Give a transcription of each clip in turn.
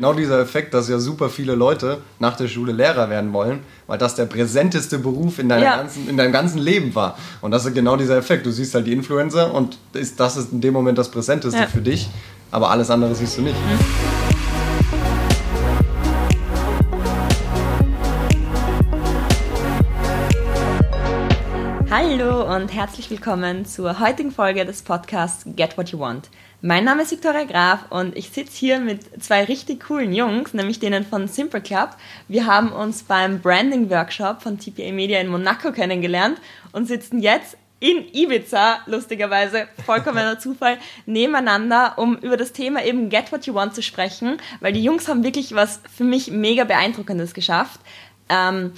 Genau dieser Effekt, dass ja super viele Leute nach der Schule Lehrer werden wollen, weil das der präsenteste Beruf in, ja. ganzen, in deinem ganzen Leben war. Und das ist genau dieser Effekt. Du siehst halt die Influencer und ist, das ist in dem Moment das Präsenteste ja. für dich, aber alles andere siehst du nicht. Mhm. Hallo und herzlich willkommen zur heutigen Folge des Podcasts Get What You Want. Mein Name ist Viktoria Graf und ich sitze hier mit zwei richtig coolen Jungs, nämlich denen von Simple Club. Wir haben uns beim Branding Workshop von TPA Media in Monaco kennengelernt und sitzen jetzt in Ibiza, lustigerweise, vollkommener Zufall, nebeneinander, um über das Thema eben Get What You Want zu sprechen, weil die Jungs haben wirklich was für mich mega beeindruckendes geschafft. Ähm,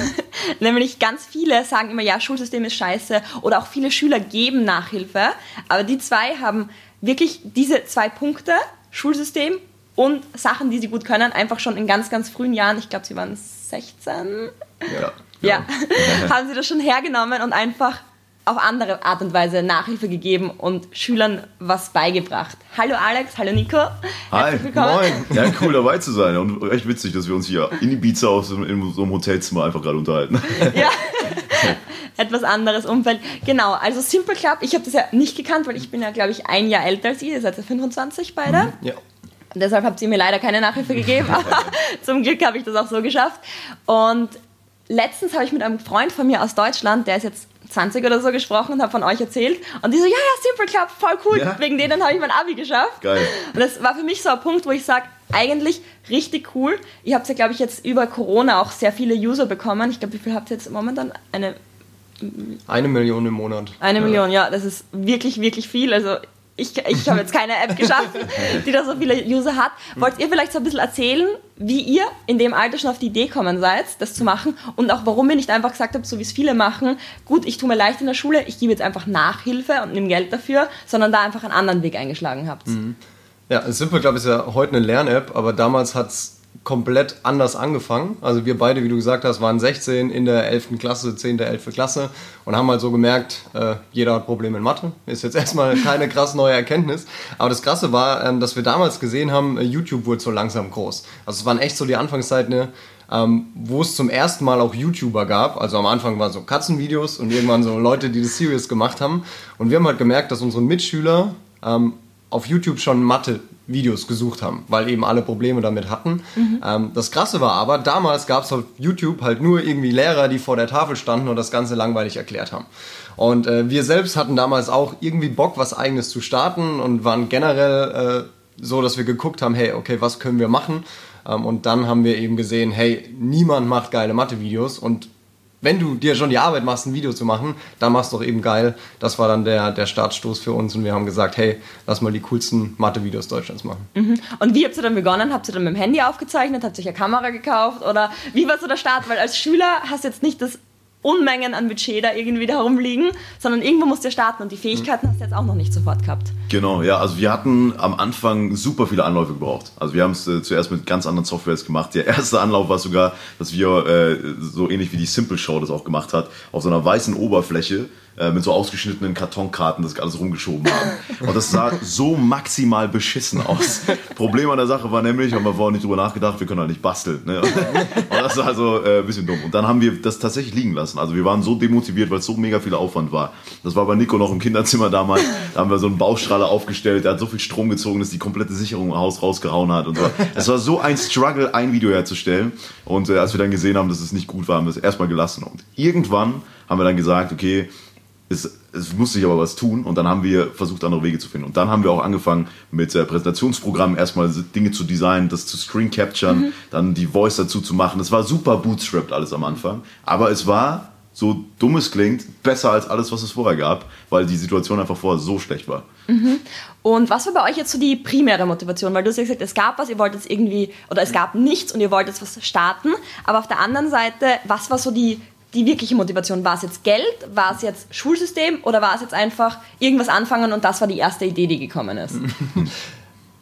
nämlich ganz viele sagen immer, ja, Schulsystem ist scheiße oder auch viele Schüler geben Nachhilfe, aber die zwei haben wirklich diese zwei Punkte, Schulsystem und Sachen, die sie gut können, einfach schon in ganz, ganz frühen Jahren, ich glaube, sie waren 16, ja, ja. haben sie das schon hergenommen und einfach auf andere Art und Weise Nachhilfe gegeben und Schülern was beigebracht. Hallo Alex, hallo Nico. Hi, moin. Ja, cool dabei zu sein und echt witzig, dass wir uns hier in Ibiza aus in so einem Hotelzimmer einfach gerade unterhalten. Ja, etwas anderes Umfeld. Genau, also Simple Club, ich habe das ja nicht gekannt, weil ich bin ja, glaube ich, ein Jahr älter als ihr. Ihr seid ja 25 beide. Mhm, ja. Und deshalb habt ihr mir leider keine Nachhilfe gegeben, aber zum Glück habe ich das auch so geschafft. Und letztens habe ich mit einem Freund von mir aus Deutschland, der ist jetzt 20 oder so gesprochen und habe von euch erzählt. Und die so, ja, ja, Simple Club, voll cool. Ja. Wegen denen habe ich mein Abi geschafft. Geil. Und das war für mich so ein Punkt, wo ich sage, eigentlich richtig cool. Ihr habt ja, glaube ich, jetzt über Corona auch sehr viele User bekommen. Ich glaube, wie viel habt ihr jetzt momentan? Eine eine Million im Monat. Eine ja. Million, ja, das ist wirklich, wirklich viel. Also ich, ich habe jetzt keine App geschaffen, die da so viele User hat. Wollt ihr vielleicht so ein bisschen erzählen, wie ihr in dem Alter schon auf die Idee kommen seid, das zu machen und auch warum ihr nicht einfach gesagt habt, so wie es viele machen, gut, ich tue mir leicht in der Schule, ich gebe jetzt einfach Nachhilfe und nehme Geld dafür, sondern da einfach einen anderen Weg eingeschlagen habt. Mhm. Ja, Simple Club ist ja heute eine Lern-App, aber damals hat es komplett anders angefangen. Also wir beide, wie du gesagt hast, waren 16 in der 11. Klasse, 10. 11. Klasse und haben halt so gemerkt, äh, jeder hat Probleme in Mathe. Ist jetzt erstmal keine krass neue Erkenntnis. Aber das Krasse war, ähm, dass wir damals gesehen haben, äh, YouTube wurde so langsam groß. Also es waren echt so die Anfangszeiten, ne, ähm, wo es zum ersten Mal auch YouTuber gab. Also am Anfang waren so Katzenvideos und irgendwann so Leute, die das serious gemacht haben. Und wir haben halt gemerkt, dass unsere Mitschüler ähm, auf YouTube schon Mathe Videos gesucht haben, weil eben alle Probleme damit hatten. Mhm. Ähm, das Krasse war aber, damals gab es auf YouTube halt nur irgendwie Lehrer, die vor der Tafel standen und das Ganze langweilig erklärt haben. Und äh, wir selbst hatten damals auch irgendwie Bock, was eigenes zu starten und waren generell äh, so, dass wir geguckt haben, hey, okay, was können wir machen? Ähm, und dann haben wir eben gesehen, hey, niemand macht geile Mathe-Videos und wenn du dir schon die Arbeit machst, ein Video zu machen, dann machst du doch eben geil. Das war dann der, der Startstoß für uns und wir haben gesagt, hey, lass mal die coolsten Mathe-Videos Deutschlands machen. Mhm. Und wie habt ihr dann begonnen? Habt ihr dann mit dem Handy aufgezeichnet? Habt ihr euch eine Kamera gekauft? Oder wie war so der Start? Weil als Schüler hast du jetzt nicht das Unmengen an Budget da irgendwie da herumliegen, sondern irgendwo musst du starten und die Fähigkeiten hast du jetzt auch noch nicht sofort gehabt. Genau, ja, also wir hatten am Anfang super viele Anläufe gebraucht. Also wir haben es äh, zuerst mit ganz anderen Softwares gemacht. Der erste Anlauf war sogar, dass wir äh, so ähnlich wie die Simple Show das auch gemacht hat, auf so einer weißen Oberfläche äh, mit so ausgeschnittenen Kartonkarten das alles rumgeschoben haben. Und das sah so maximal beschissen aus. Problem an der Sache war nämlich, haben wir vorher nicht drüber nachgedacht, wir können halt nicht basteln. Ne? Und das war also äh, ein bisschen dumm. Und dann haben wir das tatsächlich liegen lassen. Also wir waren so demotiviert, weil es so mega viel Aufwand war. Das war bei Nico noch im Kinderzimmer damals. Da haben wir so einen Baustrahler aufgestellt, der hat so viel Strom gezogen, dass die komplette Sicherung im Haus rausgehauen hat. Und so. Es war so ein Struggle, ein Video herzustellen. Und äh, als wir dann gesehen haben, dass es nicht gut war, haben wir es erstmal gelassen. Und irgendwann haben wir dann gesagt, okay, es, es musste sich aber was tun und dann haben wir versucht, andere Wege zu finden. Und dann haben wir auch angefangen mit äh, Präsentationsprogrammen erstmal Dinge zu designen, das zu screen capturen, mhm. dann die Voice dazu zu machen. Es war super bootstrapped alles am Anfang, aber es war, so dumm es klingt, besser als alles, was es vorher gab, weil die Situation einfach vorher so schlecht war. Mhm. Und was war bei euch jetzt so die primäre Motivation? Weil du hast ja gesagt, es gab was, ihr wolltet es irgendwie, oder es gab nichts und ihr wolltet was starten. Aber auf der anderen Seite, was war so die die wirkliche Motivation? War es jetzt Geld? War es jetzt Schulsystem? Oder war es jetzt einfach irgendwas anfangen und das war die erste Idee, die gekommen ist?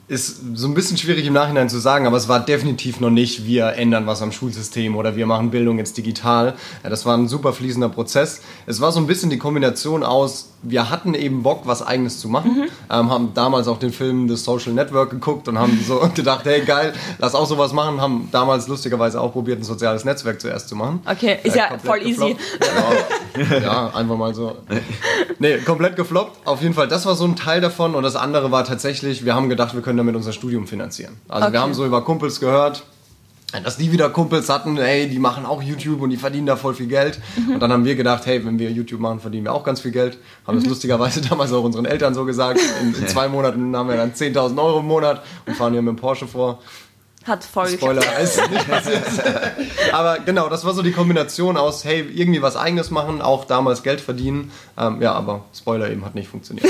ist so ein bisschen schwierig im Nachhinein zu sagen, aber es war definitiv noch nicht, wir ändern was am Schulsystem oder wir machen Bildung jetzt digital. Ja, das war ein super fließender Prozess. Es war so ein bisschen die Kombination aus, wir hatten eben Bock, was Eigenes zu machen, mhm. ähm, haben damals auch den Film The Social Network geguckt und haben so gedacht, hey geil, lass auch sowas machen, haben damals lustigerweise auch probiert, ein soziales Netzwerk zuerst zu machen. Okay, ist äh, ja voll gefloppt. easy. Genau. ja, einfach mal so. Nee, komplett gefloppt. Auf jeden Fall, das war so ein Teil davon und das andere war tatsächlich, wir haben gedacht, wir können können damit unser Studium finanzieren. Also okay. wir haben so über Kumpels gehört, dass die wieder Kumpels hatten, hey, die machen auch YouTube und die verdienen da voll viel Geld. Mhm. Und dann haben wir gedacht, hey, wenn wir YouTube machen, verdienen wir auch ganz viel Geld. Haben mhm. das lustigerweise damals auch unseren Eltern so gesagt. In, in zwei Monaten haben wir dann 10.000 Euro im Monat und fahren hier mit dem Porsche vor. Hat voll Spoiler, ist nicht passiert. aber genau, das war so die Kombination aus, hey, irgendwie was Eigenes machen, auch damals Geld verdienen. Ähm, ja, aber Spoiler eben hat nicht funktioniert.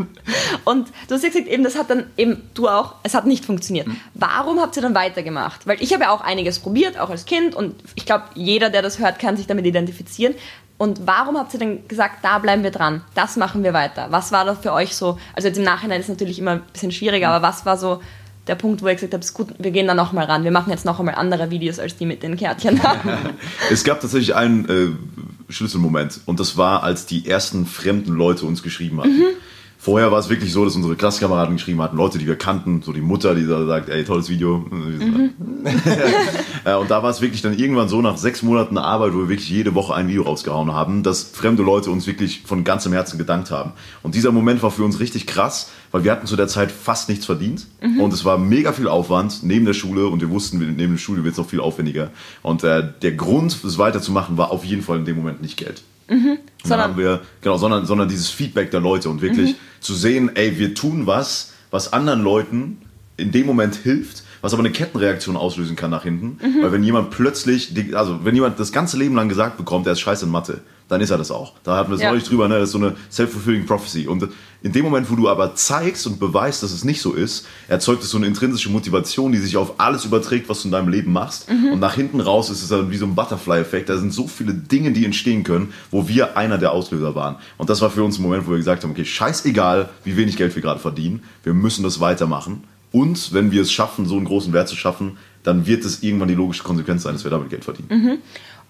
Und du hast ja gesagt, eben, das hat dann eben, du auch, es hat nicht funktioniert. Mhm. Warum habt ihr dann weitergemacht? Weil ich habe ja auch einiges probiert, auch als Kind. Und ich glaube, jeder, der das hört, kann sich damit identifizieren. Und warum habt ihr denn gesagt, da bleiben wir dran, das machen wir weiter? Was war da für euch so, also jetzt im Nachhinein ist es natürlich immer ein bisschen schwieriger, aber was war so der Punkt, wo ich gesagt habe, ist gut, wir gehen da nochmal ran. Wir machen jetzt noch einmal andere Videos als die mit den Kärtchen. es gab tatsächlich einen äh, Schlüsselmoment und das war, als die ersten fremden Leute uns geschrieben hatten. Mhm. Vorher war es wirklich so, dass unsere Klassenkameraden geschrieben hatten, Leute, die wir kannten, so die Mutter, die da sagt, ey, tolles Video. Mhm. und da war es wirklich dann irgendwann so nach sechs Monaten Arbeit, wo wir wirklich jede Woche ein Video rausgehauen haben, dass fremde Leute uns wirklich von ganzem Herzen gedankt haben. Und dieser Moment war für uns richtig krass, weil wir hatten zu der Zeit fast nichts verdient mhm. und es war mega viel Aufwand neben der Schule und wir wussten, neben der Schule wird es noch viel aufwendiger. Und äh, der Grund, es weiterzumachen, war auf jeden Fall in dem Moment nicht Geld. Mhm. Sondern haben wir, genau, sondern, sondern dieses Feedback der Leute und wirklich mhm. zu sehen, ey, wir tun was, was anderen Leuten in dem Moment hilft, was aber eine Kettenreaktion auslösen kann nach hinten. Mhm. Weil wenn jemand plötzlich, also wenn jemand das ganze Leben lang gesagt bekommt, er ist scheiße in Mathe, dann ist er das auch. Da hatten wir es ja. neulich drüber, ne? das ist so eine self-fulfilling prophecy. Und in dem Moment, wo du aber zeigst und beweist, dass es nicht so ist, erzeugt es so eine intrinsische Motivation, die sich auf alles überträgt, was du in deinem Leben machst. Mhm. Und nach hinten raus ist es dann wie so ein Butterfly-Effekt. Da sind so viele Dinge, die entstehen können, wo wir einer der Auslöser waren. Und das war für uns ein Moment, wo wir gesagt haben, okay, scheißegal, wie wenig Geld wir gerade verdienen, wir müssen das weitermachen. Und wenn wir es schaffen, so einen großen Wert zu schaffen, dann wird es irgendwann die logische Konsequenz sein, dass wir damit Geld verdienen. Mhm.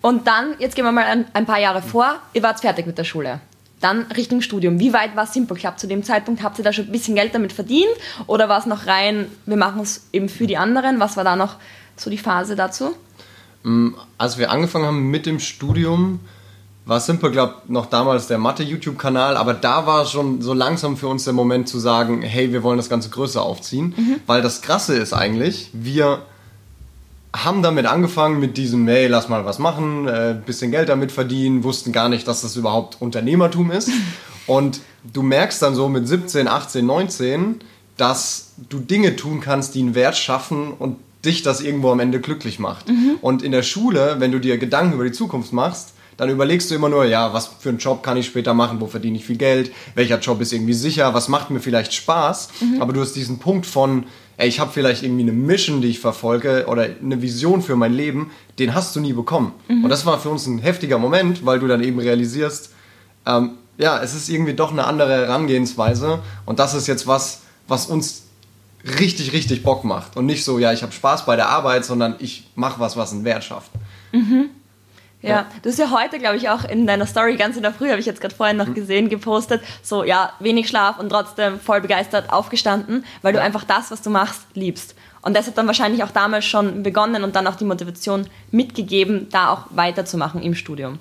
Und dann, jetzt gehen wir mal ein, ein paar Jahre vor, ihr wart fertig mit der Schule. Dann Richtung Studium. Wie weit war Simple Club zu dem Zeitpunkt? Habt ihr da schon ein bisschen Geld damit verdient? Oder war es noch rein, wir machen es eben für die anderen? Was war da noch so die Phase dazu? Mm, als wir angefangen haben mit dem Studium, war Simple Club noch damals der Mathe-YouTube-Kanal, aber da war schon so langsam für uns der Moment zu sagen, hey, wir wollen das Ganze größer aufziehen. Mhm. Weil das Krasse ist eigentlich, wir haben damit angefangen mit diesem, hey, lass mal was machen, äh, bisschen Geld damit verdienen, wussten gar nicht, dass das überhaupt Unternehmertum ist. Und du merkst dann so mit 17, 18, 19, dass du Dinge tun kannst, die einen Wert schaffen und dich das irgendwo am Ende glücklich macht. Mhm. Und in der Schule, wenn du dir Gedanken über die Zukunft machst, dann überlegst du immer nur, ja, was für einen Job kann ich später machen, wo verdiene ich viel Geld, welcher Job ist irgendwie sicher, was macht mir vielleicht Spaß. Mhm. Aber du hast diesen Punkt von, ey, ich habe vielleicht irgendwie eine Mission, die ich verfolge oder eine Vision für mein Leben, den hast du nie bekommen. Mhm. Und das war für uns ein heftiger Moment, weil du dann eben realisierst, ähm, ja, es ist irgendwie doch eine andere Herangehensweise und das ist jetzt was, was uns richtig, richtig Bock macht und nicht so, ja, ich habe Spaß bei der Arbeit, sondern ich mache was, was einen Wert schafft. Mhm. Ja, du hast ja heute, glaube ich, auch in deiner Story ganz in der Früh, habe ich jetzt gerade vorhin noch mhm. gesehen, gepostet, so ja, wenig Schlaf und trotzdem voll begeistert aufgestanden, weil du einfach das, was du machst, liebst. Und das hat dann wahrscheinlich auch damals schon begonnen und dann auch die Motivation mitgegeben, da auch weiterzumachen im Studium.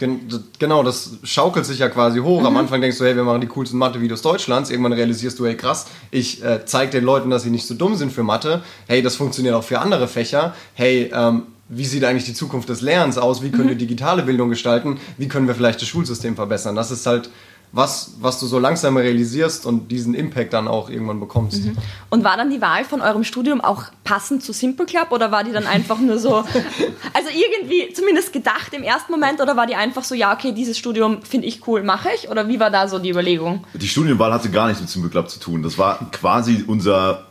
genau, das schaukelt sich ja quasi hoch. Mhm. Am Anfang denkst du, hey, wir machen die coolsten Mathe-Videos Deutschlands. Irgendwann realisierst du, hey, krass, ich äh, zeige den Leuten, dass sie nicht so dumm sind für Mathe. Hey, das funktioniert auch für andere Fächer. Hey, ähm, wie sieht eigentlich die Zukunft des Lernens aus, wie können mhm. wir digitale Bildung gestalten, wie können wir vielleicht das Schulsystem verbessern. Das ist halt was, was du so langsam realisierst und diesen Impact dann auch irgendwann bekommst. Mhm. Und war dann die Wahl von eurem Studium auch passend zu Simple Club oder war die dann einfach nur so, also irgendwie zumindest gedacht im ersten Moment oder war die einfach so, ja, okay, dieses Studium finde ich cool, mache ich? Oder wie war da so die Überlegung? Die Studienwahl hatte gar nichts mit Simple Club zu tun. Das war quasi unser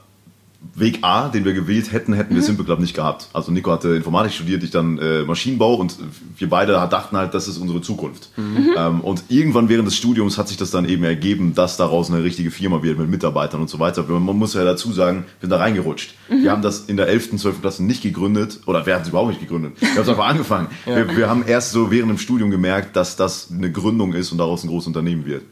Weg A, den wir gewählt hätten, hätten wir Simple Club nicht gehabt. Also Nico hatte Informatik studiert, ich dann äh, Maschinenbau und wir beide dachten halt, das ist unsere Zukunft. Ähm, und irgendwann während des Studiums hat sich das dann eben ergeben, dass daraus eine richtige Firma wird mit Mitarbeitern und so weiter. Man muss ja dazu sagen, wir sind da reingerutscht. Wir haben das in der 11., 12. Klasse nicht gegründet oder wir haben es überhaupt nicht gegründet. Wir haben es einfach angefangen. Wir, wir haben erst so während dem Studium gemerkt, dass das eine Gründung ist und daraus ein großes Unternehmen wird.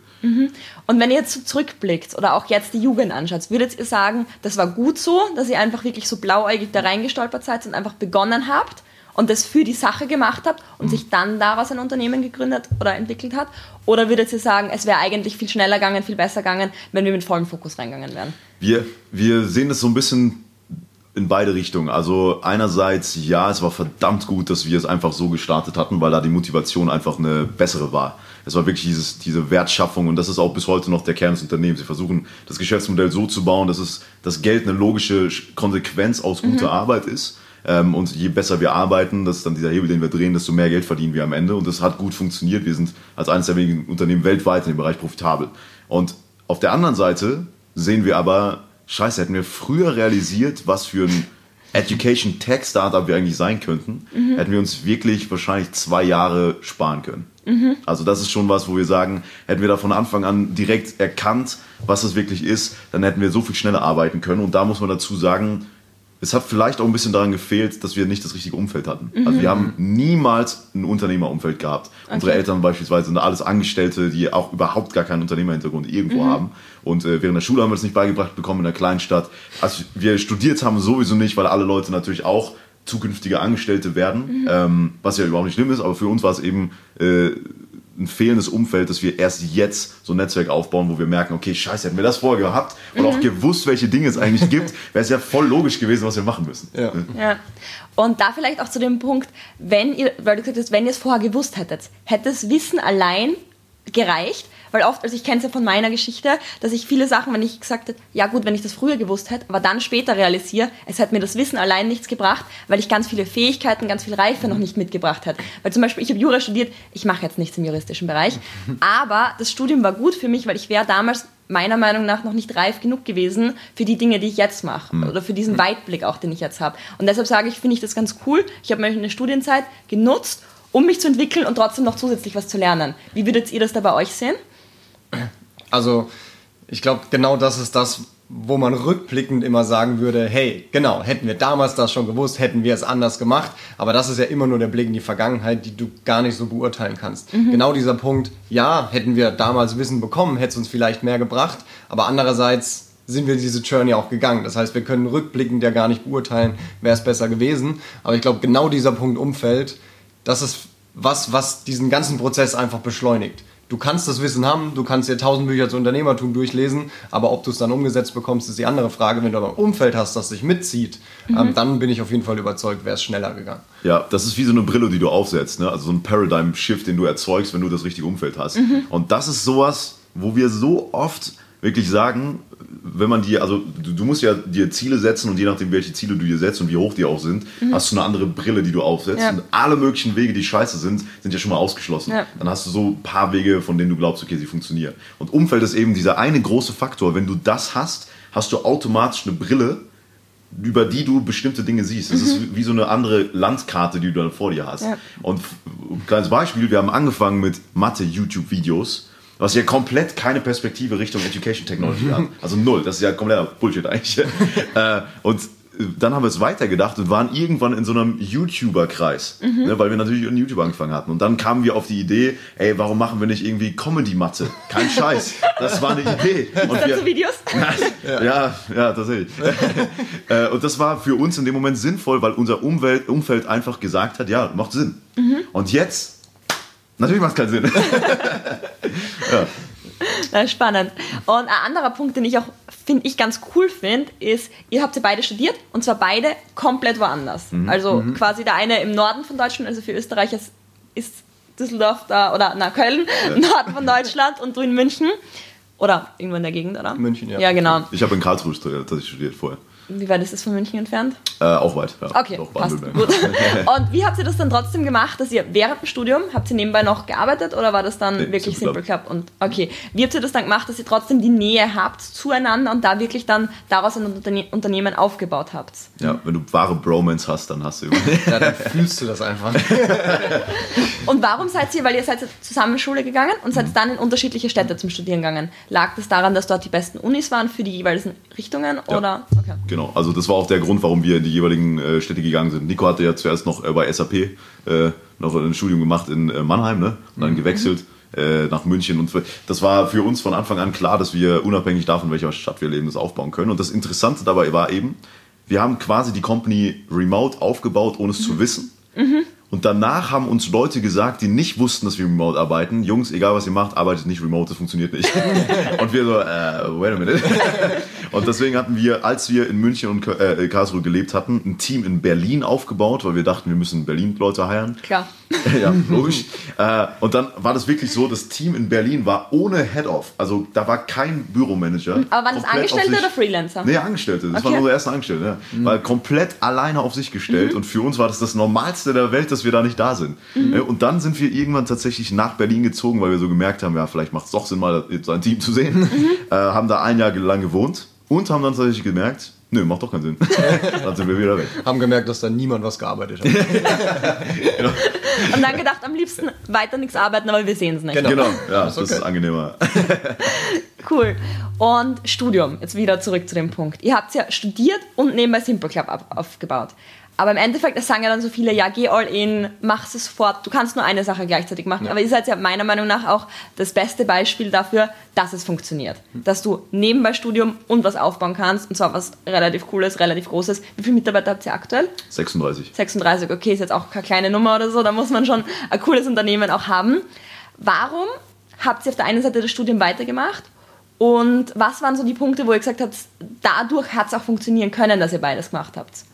Und wenn ihr jetzt so zurückblickt oder auch jetzt die Jugend anschaut, würdet ihr sagen, das war gut so, dass ihr einfach wirklich so blauäugig da reingestolpert seid und einfach begonnen habt und das für die Sache gemacht habt und sich dann daraus ein Unternehmen gegründet oder entwickelt hat? Oder würdet ihr sagen, es wäre eigentlich viel schneller gegangen, viel besser gegangen, wenn wir mit vollem Fokus reingegangen wären? Wir, wir sehen das so ein bisschen in beide Richtungen. Also einerseits, ja, es war verdammt gut, dass wir es einfach so gestartet hatten, weil da die Motivation einfach eine bessere war. Es war wirklich dieses, diese Wertschaffung und das ist auch bis heute noch der Kern des Unternehmens. Sie versuchen, das Geschäftsmodell so zu bauen, dass es das Geld eine logische Konsequenz aus guter Arbeit ist. Ähm, und je besser wir arbeiten, das ist dann dieser Hebel, den wir drehen, desto mehr Geld verdienen wir am Ende. Und das hat gut funktioniert. Wir sind als eines der wenigen Unternehmen weltweit in dem Bereich profitabel. Und auf der anderen Seite sehen wir aber, scheiße, hätten wir früher realisiert, was für ein Education Tech Startup wir eigentlich sein könnten, hätten wir uns wirklich wahrscheinlich zwei Jahre sparen können. Also das ist schon was, wo wir sagen, hätten wir da von Anfang an direkt erkannt, was das wirklich ist, dann hätten wir so viel schneller arbeiten können. Und da muss man dazu sagen, es hat vielleicht auch ein bisschen daran gefehlt, dass wir nicht das richtige Umfeld hatten. Also wir haben niemals ein Unternehmerumfeld gehabt. Unsere Eltern beispielsweise sind alles Angestellte, die auch überhaupt gar keinen Unternehmerhintergrund irgendwo haben. Und äh, während der Schule haben wir das nicht beigebracht bekommen in der Kleinstadt. Als wir studiert haben, sowieso nicht, weil alle Leute natürlich auch zukünftige Angestellte werden, ähm, was ja überhaupt nicht schlimm ist, aber für uns war es eben äh, ein fehlendes Umfeld, dass wir erst jetzt so ein Netzwerk aufbauen, wo wir merken, okay, scheiße, hätten wir das vorher gehabt und auch gewusst, welche Dinge es eigentlich gibt, wäre es ja voll logisch gewesen, was wir machen müssen. Ja. Ja. Und da vielleicht auch zu dem Punkt, wenn ihr, weil du gesagt hast, wenn ihr es vorher gewusst hättet, hätte das Wissen allein gereicht? Weil oft, also ich kenne es ja von meiner Geschichte, dass ich viele Sachen, wenn ich gesagt hätte, ja gut, wenn ich das früher gewusst hätte, aber dann später realisiere, es hätte mir das Wissen allein nichts gebracht, weil ich ganz viele Fähigkeiten, ganz viel Reife noch nicht mitgebracht hätte. Weil zum Beispiel, ich habe Jura studiert, ich mache jetzt nichts im juristischen Bereich, aber das Studium war gut für mich, weil ich wäre damals meiner Meinung nach noch nicht reif genug gewesen für die Dinge, die ich jetzt mache oder für diesen Weitblick auch, den ich jetzt habe. Und deshalb sage ich, finde ich das ganz cool. Ich habe meine Studienzeit genutzt, um mich zu entwickeln und trotzdem noch zusätzlich was zu lernen. Wie würdet ihr das da bei euch sehen? Also, ich glaube, genau das ist das, wo man rückblickend immer sagen würde, hey, genau, hätten wir damals das schon gewusst, hätten wir es anders gemacht. Aber das ist ja immer nur der Blick in die Vergangenheit, die du gar nicht so beurteilen kannst. Genau dieser Punkt, ja, hätten wir damals Wissen bekommen, hätte es uns vielleicht mehr gebracht. Aber andererseits sind wir diese Journey auch gegangen. Das heißt, wir können rückblickend ja gar nicht beurteilen, wäre es besser gewesen. Aber ich glaube, genau dieser Punkt Umfeld, das ist was, was diesen ganzen Prozess einfach beschleunigt. Du kannst das Wissen haben, du kannst dir tausend Bücher zu Unternehmertum durchlesen, aber ob du es dann umgesetzt bekommst, ist die andere Frage. Wenn du aber ein Umfeld hast, das dich mitzieht, ähm, dann bin ich auf jeden Fall überzeugt, wäre es schneller gegangen. Ja, das ist wie so eine Brille, die du aufsetzt, ne? also so ein Paradigm-Shift, den du erzeugst, wenn du das richtige Umfeld hast. Und das ist sowas, wo wir so oft wirklich sagen, wenn man dir, also du, du musst ja dir Ziele setzen und je nachdem, welche Ziele du dir setzt und wie hoch die auch sind, hast du eine andere Brille, die du aufsetzt. Ja. Und alle möglichen Wege, die scheiße sind, sind ja schon mal ausgeschlossen. Ja. Dann hast du so ein paar Wege, von denen du glaubst, okay, sie funktionieren. Und Umfeld ist eben dieser eine große Faktor. Wenn du das hast, hast du automatisch eine Brille, über die du bestimmte Dinge siehst. Das ist wie so eine andere Landkarte, die du dann vor dir hast. Ja. Und ein kleines Beispiel, wir haben angefangen mit Mathe-YouTube-Videos, was ja komplett keine Perspektive Richtung Education Technology hat. Also null, das ist ja kompletter Bullshit eigentlich. äh, und äh, dann haben wir es weitergedacht und waren irgendwann in so einem YouTuber-Kreis, ne, weil wir natürlich an YouTube angefangen hatten. Und dann kamen wir auf die Idee, ey, warum machen wir nicht irgendwie Comedy-Mathe? Kein Scheiß, das war eine Idee. Und Dazu Videos? ja, ja, tatsächlich. Äh, und das war für uns in dem Moment sinnvoll, weil unser Umwelt, Umfeld einfach gesagt hat, ja, macht Sinn. Und jetzt, natürlich macht es keinen Sinn. Na, spannend. Und ein anderer Punkt, den ich auch, finde ich, ganz cool finde, ist, ihr habt ja beide studiert und zwar beide komplett woanders. Also quasi der eine im Norden von Deutschland, also für Österreich ist, ist Düsseldorf da, oder na, Köln, Norden von Deutschland und du in München. Oder irgendwo in der Gegend, oder? München, ja. Ja, genau. Ich habe in Karlsruhe tatsächlich studiert vorher. Wie weit ist das von München entfernt? Äh, auch weit, ja. Okay, Doch, passt. Gut. Und wie habt ihr das dann trotzdem gemacht, dass ihr während dem Studium, habt ihr nebenbei noch gearbeitet oder war das dann Nee, wirklich Simple Simple Club? Und okay, wie habt ihr das dann gemacht, dass ihr trotzdem die Nähe habt zueinander und da wirklich dann daraus ein Unterne Unternehmen aufgebaut habt? Ja, wenn du wahre Bromance hast, dann hast du Ja, dann fühlst du das einfach. Und warum seid ihr, weil ihr seid zusammen in Schule gegangen und Mhm. seid dann in unterschiedliche Städte zum Studieren gegangen? Lag das daran, dass dort die besten Unis waren für die jeweiligen Richtungen oder? Okay. Genau, also das war auch der Grund, warum wir in die jeweiligen äh, Städte gegangen sind. Nico hatte ja zuerst noch äh, bei SAP äh, noch ein Studium gemacht in äh, Mannheim, ne? Und dann gewechselt äh, nach München. Und das war für uns von Anfang an klar, dass wir unabhängig davon, welcher Stadt wir leben, das aufbauen können. Und das Interessante dabei war eben, wir haben quasi die Company remote aufgebaut, ohne es zu wissen. Und danach haben uns Leute gesagt, die nicht wussten, dass wir remote arbeiten, Jungs, egal was ihr macht, arbeitet nicht remote, das funktioniert nicht. und wir so, äh, wait a minute. und deswegen hatten wir, als wir in München und äh, Karlsruhe gelebt hatten, ein Team in Berlin aufgebaut, weil wir dachten, wir müssen Berlin Leute heiren. Klar. ja, logisch. äh, und dann war das wirklich so, das Team in Berlin war ohne Head-Off. Also da war kein Büromanager. Aber waren das Angestellte sich- oder Freelancer? Nee, Angestellte. Das Okay. waren unsere ersten Angestellte. Ja. War komplett alleine auf sich gestellt und für uns war das das Normalste der Welt, dass wir da nicht da sind. Äh, Und dann sind wir irgendwann tatsächlich nach Berlin gezogen, weil wir so gemerkt haben, ja, vielleicht macht es doch Sinn, mal so ein Team zu sehen. Äh, haben da ein Jahr lang gewohnt und haben dann tatsächlich gemerkt, nö, macht doch keinen Sinn. dann sind wir wieder weg. Haben gemerkt, dass da niemand was gearbeitet hat. Und dann gedacht, am liebsten weiter nichts arbeiten, aber wir sehen es nicht. Genau. Genau, ja, Das das ist ist, okay. angenehmer. Cool. Und Studium, jetzt wieder zurück zu dem Punkt. Ihr habt ja studiert und nebenbei Simple Club auf, aufgebaut. Aber im Endeffekt, das sagen ja dann so viele, ja, geh all in, mach es fort, du kannst nur eine Sache gleichzeitig machen. Aber ihr seid ja meiner Meinung nach auch das beste Beispiel dafür, dass es funktioniert. Dass du nebenbei Studium und was aufbauen kannst, und zwar was relativ Cooles, relativ Großes. Wie viele Mitarbeiter habt ihr aktuell? 36. 36, okay, ist jetzt auch keine kleine Nummer oder so, da muss man schon ein cooles Unternehmen auch haben. Warum habt ihr auf der einen Seite das Studium weitergemacht und was waren so die Punkte, wo ihr gesagt habt, dadurch hat es auch funktionieren können, dass ihr beides gemacht habt?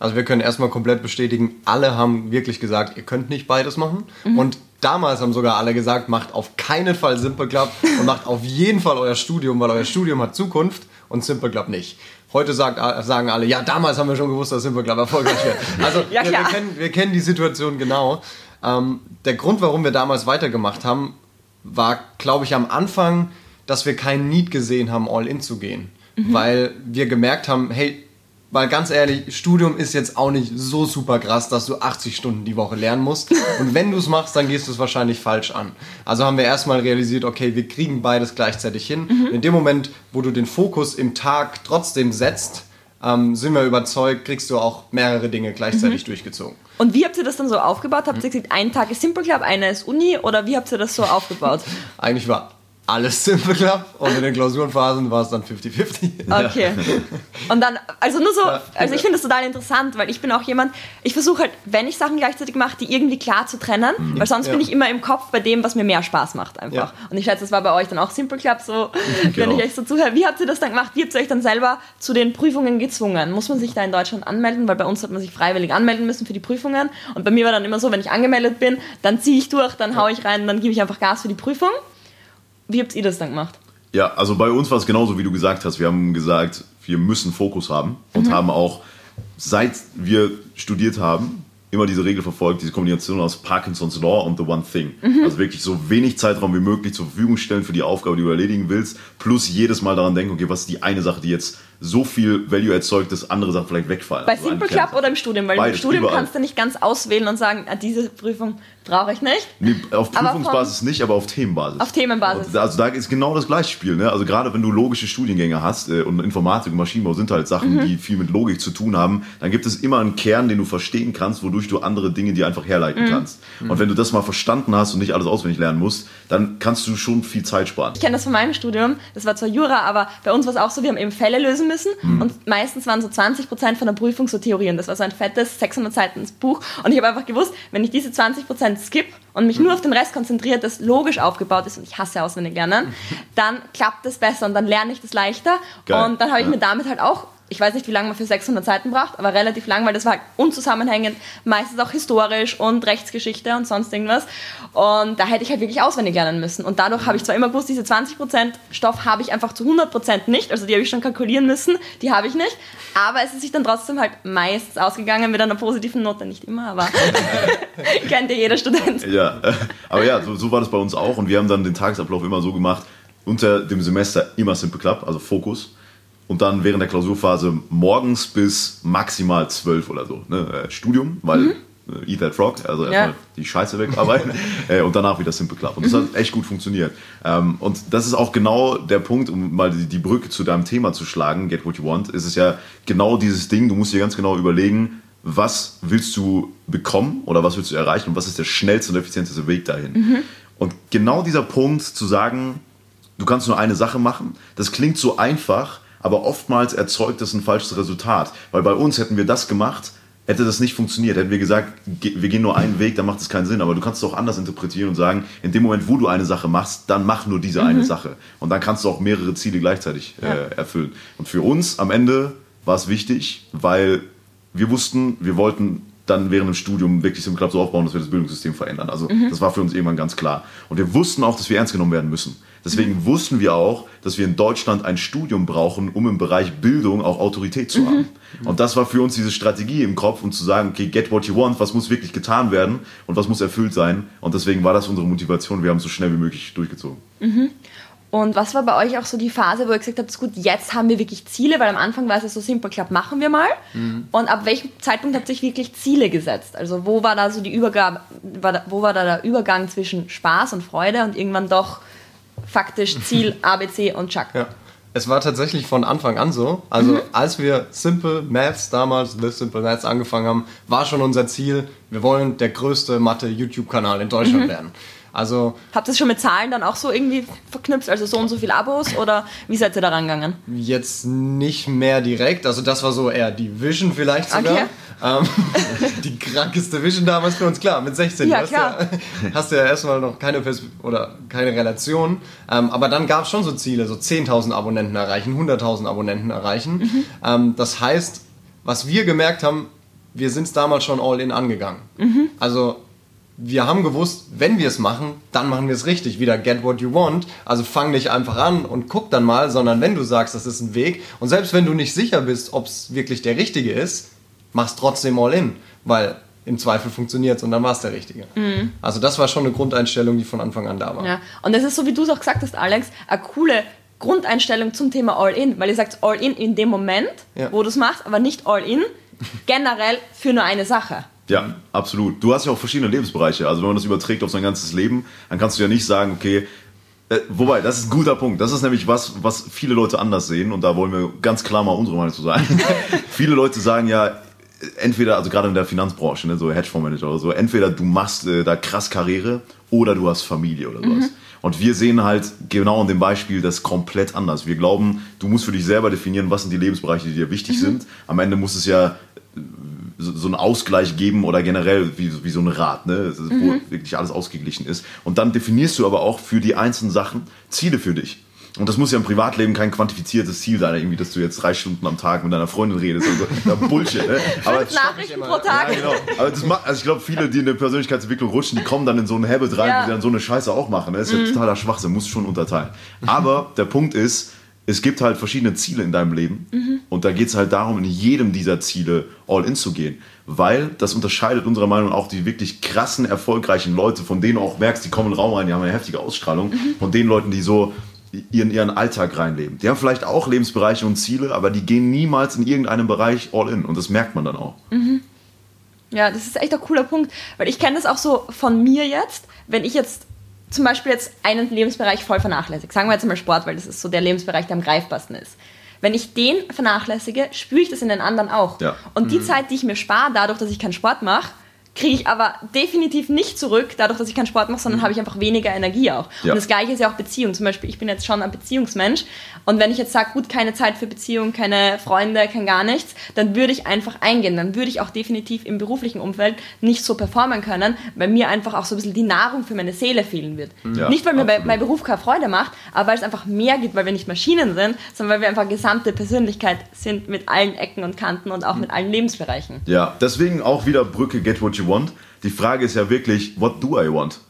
Also wir können erstmal komplett bestätigen, alle haben wirklich gesagt, ihr könnt nicht beides machen. Und damals haben sogar alle gesagt, macht auf keinen Fall Simple Club und macht auf jeden Fall euer Studium, weil euer Studium hat Zukunft und Simple Club nicht. Heute sagt, sagen alle, ja, damals haben wir schon gewusst, dass Simple Club erfolgreich wird. Also Ja, wir, wir, kennen, wir kennen die Situation genau. Ähm, der Grund, warum wir damals weitergemacht haben, war, glaube ich, am Anfang, dass wir keinen Need gesehen haben, all in zu gehen. Weil wir gemerkt haben, hey, weil ganz ehrlich, Studium ist jetzt auch nicht so super krass, dass du 80 Stunden die Woche lernen musst. Und wenn du es machst, dann gehst du es wahrscheinlich falsch an. Also haben wir erstmal realisiert, okay, wir kriegen beides gleichzeitig hin. In dem Moment, wo du den Fokus im Tag trotzdem setzt, ähm, sind wir überzeugt, kriegst du auch mehrere Dinge gleichzeitig durchgezogen. Und wie habt ihr das dann so aufgebaut? Habt ihr gesagt, ein Tag ist Simple Club, einer ist Uni oder wie habt ihr das so aufgebaut? Eigentlich war alles Simple Club und in den Klausurenphasen war es dann 50-50. Okay. Und dann, also nur so, also ich finde das total interessant, weil ich bin auch jemand, ich versuche halt, wenn ich Sachen gleichzeitig mache, die irgendwie klar zu trennen, weil sonst Ja. bin ich immer im Kopf bei dem, was mir mehr Spaß macht einfach. Ja. Und ich schätze, das war bei euch dann auch Simple Club so, wenn Genau. ich euch so zuhöre. Wie habt ihr das dann gemacht? Wie habt ihr euch dann selber zu den Prüfungen gezwungen? Muss man sich da in Deutschland anmelden? Weil bei uns hat man sich freiwillig anmelden müssen für die Prüfungen. Und bei mir war dann immer so, wenn ich angemeldet bin, dann ziehe ich durch, dann hau ich rein, dann gebe ich einfach Gas für die Prüfung. Wie habt ihr das dann gemacht? Ja, also bei uns war es genauso, wie du gesagt hast. Wir haben gesagt, wir müssen Fokus haben und haben auch, seit wir studiert haben, immer diese Regel verfolgt, diese Kombination aus Parkinson's Law und The One Thing. Also wirklich so wenig Zeitraum wie möglich zur Verfügung stellen für die Aufgabe, die du erledigen willst, plus jedes Mal daran denken, okay, was ist die eine Sache, die jetzt so viel Value erzeugt, dass andere Sachen vielleicht wegfallen. Bei Also Simple Club oder im Studium? Weil im Beides, Studium überall. kannst du nicht ganz auswählen und sagen, ah, diese Prüfung brauche ich nicht. Nee, auf Aber Prüfungsbasis nicht, aber auf Themenbasis. Auf Themenbasis. Also da ist genau das gleiche Spiel. Ne? Also gerade wenn du logische Studiengänge hast äh, und Informatik und Maschinenbau sind halt Sachen, Mhm. die viel mit Logik zu tun haben, dann gibt es immer einen Kern, den du verstehen kannst, wodurch du andere Dinge dir einfach Mhm. herleiten kannst. Und wenn du das mal verstanden hast und nicht alles auswendig lernen musst, dann kannst du schon viel Zeit sparen. Ich kenne das von meinem Studium, das war zwar Jura, aber bei uns war es auch so, wir haben eben Fälle lösen müssen und meistens waren so 20% von der Prüfung so Theorien. Das war so ein fettes 600 Seiten Buch und ich habe einfach gewusst, wenn ich diese 20% skip und mich nur auf den Rest konzentriert, das logisch aufgebaut ist und ich hasse auswendig lernen, dann klappt das besser und dann lerne ich das leichter Geil. und dann habe ich Ja. mir damit halt auch Ich weiß nicht, wie lange man für 600 Seiten braucht, aber relativ lang, weil das war unzusammenhängend, meistens auch historisch und Rechtsgeschichte und sonst irgendwas. Und da hätte ich halt wirklich auswendig lernen müssen. Und dadurch habe ich zwar immer gewusst, diese 20% Stoff habe ich einfach zu 100% nicht, also die habe ich schon kalkulieren müssen, die habe ich nicht. Aber es ist sich dann trotzdem halt meistens ausgegangen mit einer positiven Note, nicht immer, aber kennt ja jeder Student. Ja, aber ja, so, so war das bei uns auch und wir haben dann den Tagesablauf immer so gemacht, unter dem Semester immer Simple Club, also Fokus. Und dann während der Klausurphase morgens bis maximal zwölf oder so. Ne? Äh, Studium, weil mhm. äh, Eat That Frog, also erstmal ja. die Scheiße wegarbeiten äh, und danach wieder Simple Club. Und das hat echt gut funktioniert. Ähm, und das ist auch genau der Punkt, um mal die, die Brücke zu deinem Thema zu schlagen, Get What You Want, ist es ja genau dieses Ding, du musst dir ganz genau überlegen, was willst du bekommen oder was willst du erreichen und was ist der schnellste und effizienteste Weg dahin. Mhm. Und genau dieser Punkt zu sagen, du kannst nur eine Sache machen, das klingt so einfach, aber oftmals erzeugt das ein falsches Resultat. Weil bei uns hätten wir das gemacht, hätte das nicht funktioniert. Hätten wir gesagt, wir gehen nur einen Weg, dann macht es keinen Sinn. Aber du kannst es auch anders interpretieren und sagen, in dem Moment, wo du eine Sache machst, dann mach nur diese mhm. eine Sache. Und dann kannst du auch mehrere Ziele gleichzeitig äh, ja. erfüllen. Und für uns am Ende war es wichtig, weil wir wussten, wir wollten dann während dem Studium wirklich im Club so aufbauen, dass wir das Bildungssystem verändern. Also mhm. das war für uns irgendwann ganz klar. Und wir wussten auch, dass wir ernst genommen werden müssen. Deswegen mhm. wussten wir auch, dass wir in Deutschland ein Studium brauchen, um im Bereich Bildung auch Autorität zu mhm. haben. Und das war für uns diese Strategie im Kopf und zu sagen, okay, get what you want, was muss wirklich getan werden und was muss erfüllt sein. Und deswegen war das unsere Motivation. Wir haben es so schnell wie möglich durchgezogen. Mhm. Und was war bei euch auch so die Phase, wo ihr gesagt habt, gut, jetzt haben wir wirklich Ziele, weil am Anfang war es ja so simpel, klappt, machen wir mal. Mhm. Und ab welchem Zeitpunkt habt ihr euch wirklich Ziele gesetzt? Also wo war da so die Übergabe, wo war da der Übergang zwischen Spaß und Freude und irgendwann doch faktisch Ziel ABC und Chuck? Ja. Es war tatsächlich von Anfang an so. Also mhm. als wir Simple Maths damals, The Simple Maths angefangen haben, war schon unser Ziel, wir wollen der größte Mathe-YouTube-Kanal in Deutschland mhm. werden. Also Habt ihr es schon mit Zahlen dann auch so irgendwie verknüpft, also so und so viele Abos oder wie seid ihr da rangegangen? Jetzt nicht mehr direkt, also das war so eher die Vision vielleicht sogar. Okay. Ähm, die krankeste Vision damals für uns, klar, mit 16 ja, hast, klar. Ja, hast du ja erstmal noch keine Pers oder keine Relation, ähm, aber dann gab es schon so Ziele, so 10.000 Abonnenten erreichen, 100.000 Abonnenten erreichen. Mhm. Ähm, das heißt, was wir gemerkt haben, wir sind es damals schon all in angegangen. Mhm. Also wir haben gewusst, wenn wir es machen, dann machen wir es richtig. Wieder get what you want. Also fang nicht einfach an und guck dann mal, sondern wenn du sagst, das ist ein Weg und selbst wenn du nicht sicher bist, ob es wirklich der richtige ist, mach's trotzdem all in, weil im Zweifel funktioniert es und dann war es der richtige. Mhm. Also das war schon eine Grundeinstellung, die von Anfang an da war. Ja. Und das ist so, wie du es auch gesagt hast, Alex, eine coole Grundeinstellung zum Thema All-In, weil ihr sagt All-In in dem Moment, ja. wo du es machst, aber nicht All-In generell für nur eine Sache. Ja, absolut. Du hast ja auch verschiedene Lebensbereiche. Also wenn man das überträgt auf sein ganzes Leben, dann kannst du ja nicht sagen, okay, äh, wobei, das ist ein guter Punkt. Das ist nämlich was, was viele Leute anders sehen und da wollen wir ganz klar mal unsere Meinung zu sagen. viele Leute sagen ja, entweder, also gerade in der Finanzbranche, ne, so Hedgefondsmanager oder so, entweder du machst äh, da krass Karriere oder du hast Familie oder sowas. Mhm. Und wir sehen halt genau in dem Beispiel das komplett anders. Wir glauben, du musst für dich selber definieren, was sind die Lebensbereiche, die dir wichtig mhm. sind. Am Ende muss es ja so einen Ausgleich geben oder generell wie, wie so ein Rad, ne? wo mhm. wirklich alles ausgeglichen ist. Und dann definierst du aber auch für die einzelnen Sachen Ziele für dich. Und das muss ja im Privatleben kein quantifiziertes Ziel sein, irgendwie, dass du jetzt drei Stunden am Tag mit deiner Freundin redest. Also, ja, Bullshit, ne? Aber Nachrichten pro Tag. Ja, genau. Aber das macht, also ich glaube, viele, die in der Persönlichkeitsentwicklung rutschen, die kommen dann in so einen Habit rein, ja. wo sie dann so eine Scheiße auch machen. Ne? Das ist ja mhm. totaler Schwachsinn, musst du schon unterteilen. Aber der Punkt ist, es gibt halt verschiedene Ziele in deinem Leben mhm. und da geht es halt darum, in jedem dieser Ziele all in zu gehen, weil das unterscheidet unserer Meinung nach auch die wirklich krassen, erfolgreichen Leute, von denen du auch merkst, die kommen in den Raum rein, die haben eine heftige Ausstrahlung, mhm. von den Leuten, die so ihren, ihren Alltag reinleben. Die haben vielleicht auch Lebensbereiche und Ziele, aber die gehen niemals in irgendeinem Bereich all in und das merkt man dann auch. Mhm. Ja, das ist echt ein cooler Punkt, weil ich kenne das auch so von mir jetzt, wenn ich jetzt zum Beispiel jetzt einen Lebensbereich voll vernachlässige, sagen wir jetzt mal Sport, weil das ist so der Lebensbereich, der am greifbarsten ist. Wenn ich den vernachlässige, spüre ich das in den anderen auch. Ja. Und die mhm. Zeit, die ich mir spare, dadurch, dass ich keinen Sport mache, kriege ich aber definitiv nicht zurück, dadurch, dass ich keinen Sport mache, sondern habe ich einfach weniger Energie auch. Ja. Und das gleiche ist ja auch Beziehung. Zum Beispiel, ich bin jetzt schon ein Beziehungsmensch und wenn ich jetzt sage, gut, keine Zeit für Beziehung, keine Freunde, kein gar nichts, dann würde ich einfach eingehen. Dann würde ich auch definitiv im beruflichen Umfeld nicht so performen können, weil mir einfach auch so ein bisschen die Nahrung für meine Seele fehlen wird. Ja, nicht, weil mir bei- mein Beruf keine Freude macht, aber weil es einfach mehr gibt, weil wir nicht Maschinen sind, sondern weil wir einfach gesamte Persönlichkeit sind mit allen Ecken und Kanten und auch mit allen Lebensbereichen. Ja, deswegen auch wieder Brücke Get What You Want. Die Frage ist ja wirklich, what do I want?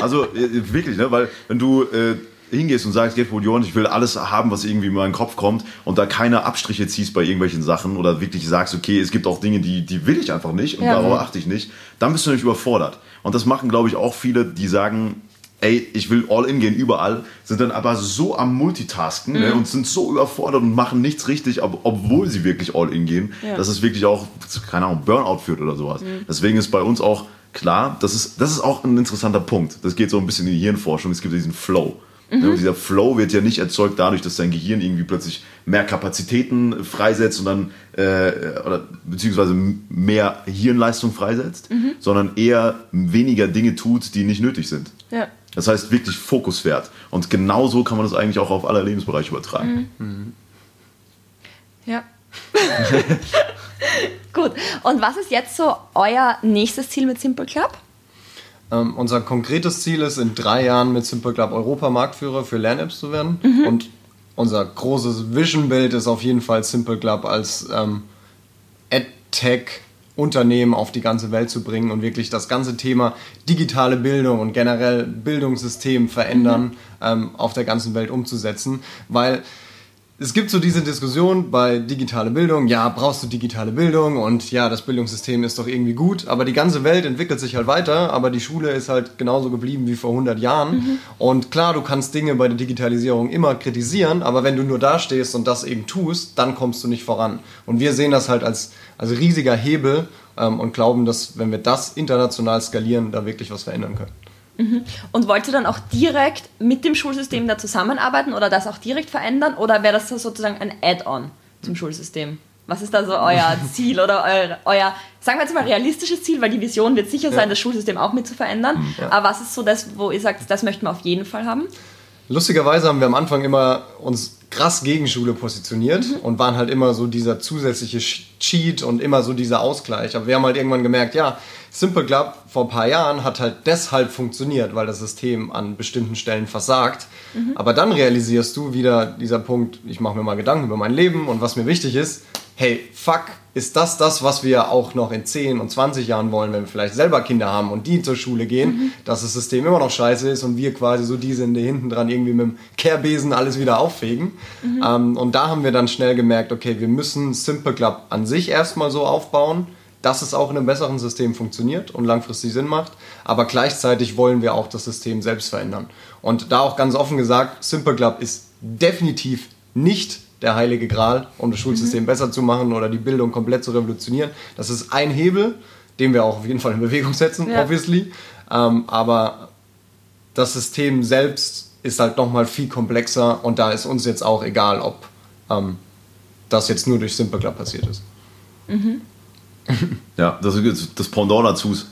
also äh, wirklich, ne? weil wenn du äh, hingehst und sagst, Get What You Want, ich will alles haben, was irgendwie in meinen Kopf kommt und da keine Abstriche ziehst bei irgendwelchen Sachen oder wirklich sagst, okay, es gibt auch Dinge, die, die will ich einfach nicht und Ja. darauf achte ich nicht, dann bist du nicht überfordert. Und das machen, glaube ich, auch viele, die sagen, ey, ich will all in gehen überall, sind dann aber so am Multitasken ne, und sind so überfordert und machen nichts richtig, ob, obwohl sie wirklich all in gehen, Ja. dass es wirklich auch, keine Ahnung, Burnout führt oder sowas. Deswegen ist bei uns auch klar, das ist, das ist auch ein interessanter Punkt. Das geht so ein bisschen in die Hirnforschung, es gibt diesen Flow. Ne, Und dieser Flow wird ja nicht erzeugt dadurch, dass dein Gehirn irgendwie plötzlich mehr Kapazitäten freisetzt und dann, äh, oder beziehungsweise mehr Hirnleistung freisetzt, sondern eher weniger Dinge tut, die nicht nötig sind. Ja. Das heißt wirklich Fokuswert. Und genauso kann man das eigentlich auch auf alle Lebensbereiche übertragen. Ja. Gut. Und was ist jetzt so euer nächstes Ziel mit Simple Club? Ähm, unser konkretes Ziel ist, in drei Jahren mit Simple Club Europamarktführer für Lern-Apps zu werden. Und unser großes Vision-Bild ist auf jeden Fall Simple Club als ähm, EdTech-Unternehmen auf die ganze Welt zu bringen und wirklich das ganze Thema digitale Bildung und generell Bildungssystem verändern ähm, auf der ganzen Welt umzusetzen. Weil es gibt so diese Diskussion bei digitale Bildung, ja, brauchst du digitale Bildung und ja, das Bildungssystem ist doch irgendwie gut, aber die ganze Welt entwickelt sich halt weiter, aber die Schule ist halt genauso geblieben wie vor 100 Jahren. Und klar, du kannst Dinge bei der Digitalisierung immer kritisieren, aber wenn du nur da stehst und das eben tust, dann kommst du nicht voran. Und wir sehen das halt als, als riesiger Hebel ähm, und glauben, dass wenn wir das international skalieren, da wirklich was verändern können. Und wollt ihr dann auch direkt mit dem Schulsystem da zusammenarbeiten oder das auch direkt verändern? Oder wäre das so sozusagen ein Add-on zum Schulsystem? Was ist da so euer Ziel oder euer, euer, sagen wir jetzt mal, realistisches Ziel? Weil die Vision wird sicher sein, das Schulsystem auch mit zu verändern. Aber was ist so das, wo ihr sagt, das möchten wir auf jeden Fall haben? Lustigerweise haben wir am Anfang immer uns krass gegen Schule positioniert Mhm. und waren halt immer so dieser zusätzliche Cheat und immer so dieser Ausgleich. Aber wir haben halt irgendwann gemerkt, ja, Simple Club vor ein paar Jahren hat halt deshalb funktioniert, weil das System an bestimmten Stellen versagt. Mhm. Aber dann realisierst du wieder dieser Punkt, ich mache mir mal Gedanken über mein Leben und was mir wichtig ist. Hey, fuck, ist das das, was wir auch noch in 10 und 20 Jahren wollen, wenn wir vielleicht selber Kinder haben und die zur Schule gehen, Mhm. dass das System immer noch scheiße ist und wir quasi so die sind, die hinten dran irgendwie mit dem Kehrbesen alles wieder auffegen. Ähm, und da haben wir dann schnell gemerkt, okay, wir müssen Simple Club an sich erstmal so aufbauen, dass es auch in einem besseren System funktioniert und langfristig Sinn macht. Aber gleichzeitig wollen wir auch das System selbst verändern. Und da auch ganz offen gesagt, Simple Club ist definitiv nicht der heilige Gral, um das Schulsystem besser zu machen oder die Bildung komplett zu revolutionieren. Das ist ein Hebel, den wir auch auf jeden Fall in Bewegung setzen, Ja. obviously. Ähm, aber das System selbst ist halt nochmal viel komplexer und da ist uns jetzt auch egal, ob ähm, das jetzt nur durch Simple Club passiert ist. Ja, das, ist das Pendant dazu ist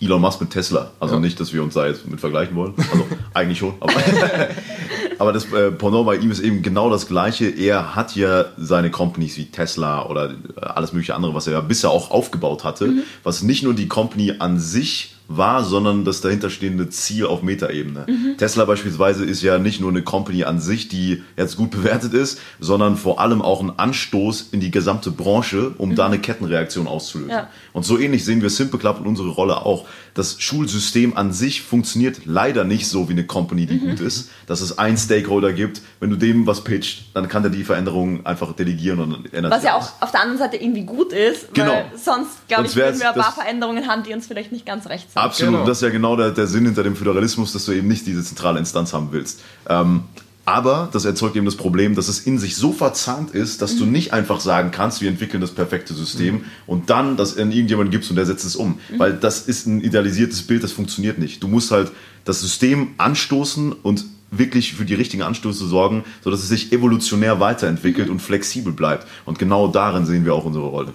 Elon Musk mit Tesla. Also Ja. nicht, dass wir uns da jetzt mit vergleichen wollen. Also eigentlich schon. Aber, aber das äh, Pendant bei ihm ist eben genau das Gleiche. Er hat ja seine Companies wie Tesla oder äh, alles mögliche andere, was er ja bisher auch aufgebaut hatte, was nicht nur die Company an sich war, sondern das dahinterstehende Ziel auf Metaebene. Tesla beispielsweise ist ja nicht nur eine Company an sich, die jetzt gut bewertet ist, sondern vor allem auch ein Anstoß in die gesamte Branche, um da eine Kettenreaktion auszulösen. Ja. Und so ähnlich sehen wir Simple Club und unsere Rolle auch. Das Schulsystem an sich funktioniert leider nicht so wie eine Company, die gut ist, dass es einen Stakeholder gibt. Wenn du dem was pitcht, dann kann der die Veränderung einfach delegieren und ändert Was ja auch auf der anderen Seite irgendwie gut ist, Genau. weil sonst, glaube ich, würden wir ein paar Veränderungen haben, die uns vielleicht nicht ganz recht sind. Absolut, Genau. das ist ja genau der, der Sinn hinter dem Föderalismus, dass du eben nicht diese zentrale Instanz haben willst. Ähm, aber das erzeugt eben das Problem, dass es in sich so verzahnt ist, dass du nicht einfach sagen kannst, wir entwickeln das perfekte System und dann das an irgendjemanden gibst und der setzt es um. Weil das ist ein idealisiertes Bild, das funktioniert nicht. Du musst halt das System anstoßen und wirklich für die richtigen Anstöße sorgen, sodass es sich evolutionär weiterentwickelt und flexibel bleibt. Und genau darin sehen wir auch unsere Rolle.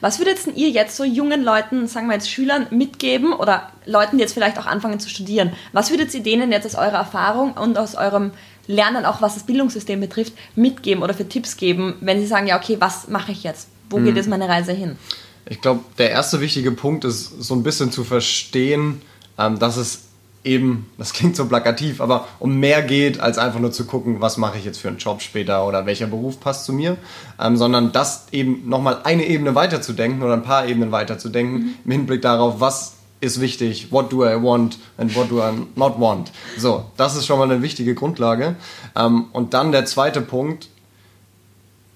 Was würdet ihr jetzt so jungen Leuten, sagen wir jetzt Schülern, mitgeben oder Leuten, die jetzt vielleicht auch anfangen zu studieren? Was würdet ihr denen jetzt aus eurer Erfahrung und aus eurem Lernen, auch was das Bildungssystem betrifft, mitgeben oder für Tipps geben, wenn sie sagen, ja, okay, was mache ich jetzt? Wo geht jetzt meine Reise hin? Ich glaube, der erste wichtige Punkt ist so ein bisschen zu verstehen, ähm, dass es eben, das klingt so plakativ, aber um mehr geht, als einfach nur zu gucken, was mache ich jetzt für einen Job später oder welcher Beruf passt zu mir, ähm, sondern das eben nochmal eine Ebene weiterzudenken oder ein paar Ebenen weiterzudenken mhm. im Hinblick darauf, was ist wichtig, what do I want and what do I not want. So, das ist schon mal eine wichtige Grundlage. Ähm, und dann der zweite Punkt,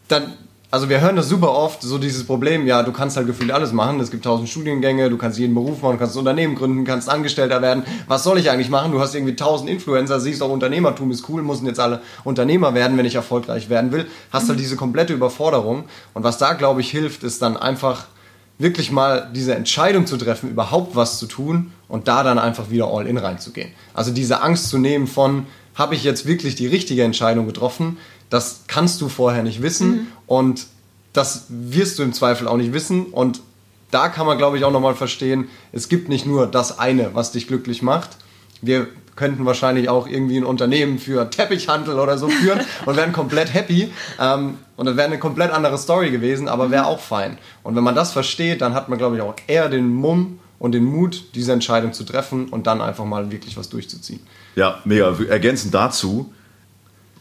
dann also wir hören das super oft, so dieses Problem, ja, du kannst halt gefühlt alles machen, es gibt tausend Studiengänge, du kannst jeden Beruf machen, du kannst ein Unternehmen gründen, kannst Angestellter werden, was soll ich eigentlich machen? Du hast irgendwie tausend Influencer, siehst auch Unternehmertum ist cool, müssen jetzt alle Unternehmer werden, wenn ich erfolgreich werden will, hast halt diese komplette Überforderung. Und was da, glaube ich, hilft, ist dann einfach wirklich mal diese Entscheidung zu treffen, überhaupt was zu tun und da dann einfach wieder all in reinzugehen. Also diese Angst zu nehmen von, habe ich jetzt wirklich die richtige Entscheidung getroffen? Das kannst du vorher nicht wissen mhm. und das wirst du im Zweifel auch nicht wissen. Und da kann man, glaube ich, auch nochmal verstehen, es gibt nicht nur das eine, was dich glücklich macht. Wir könnten wahrscheinlich auch irgendwie ein Unternehmen für Teppichhandel oder so führen und wären komplett happy. Ähm, und das wäre eine komplett andere Story gewesen, aber wäre auch fein. Und wenn man das versteht, dann hat man, glaube ich, auch eher den Mumm und den Mut, diese Entscheidung zu treffen und dann einfach mal wirklich was durchzuziehen. Ja, mega. Ergänzend dazu,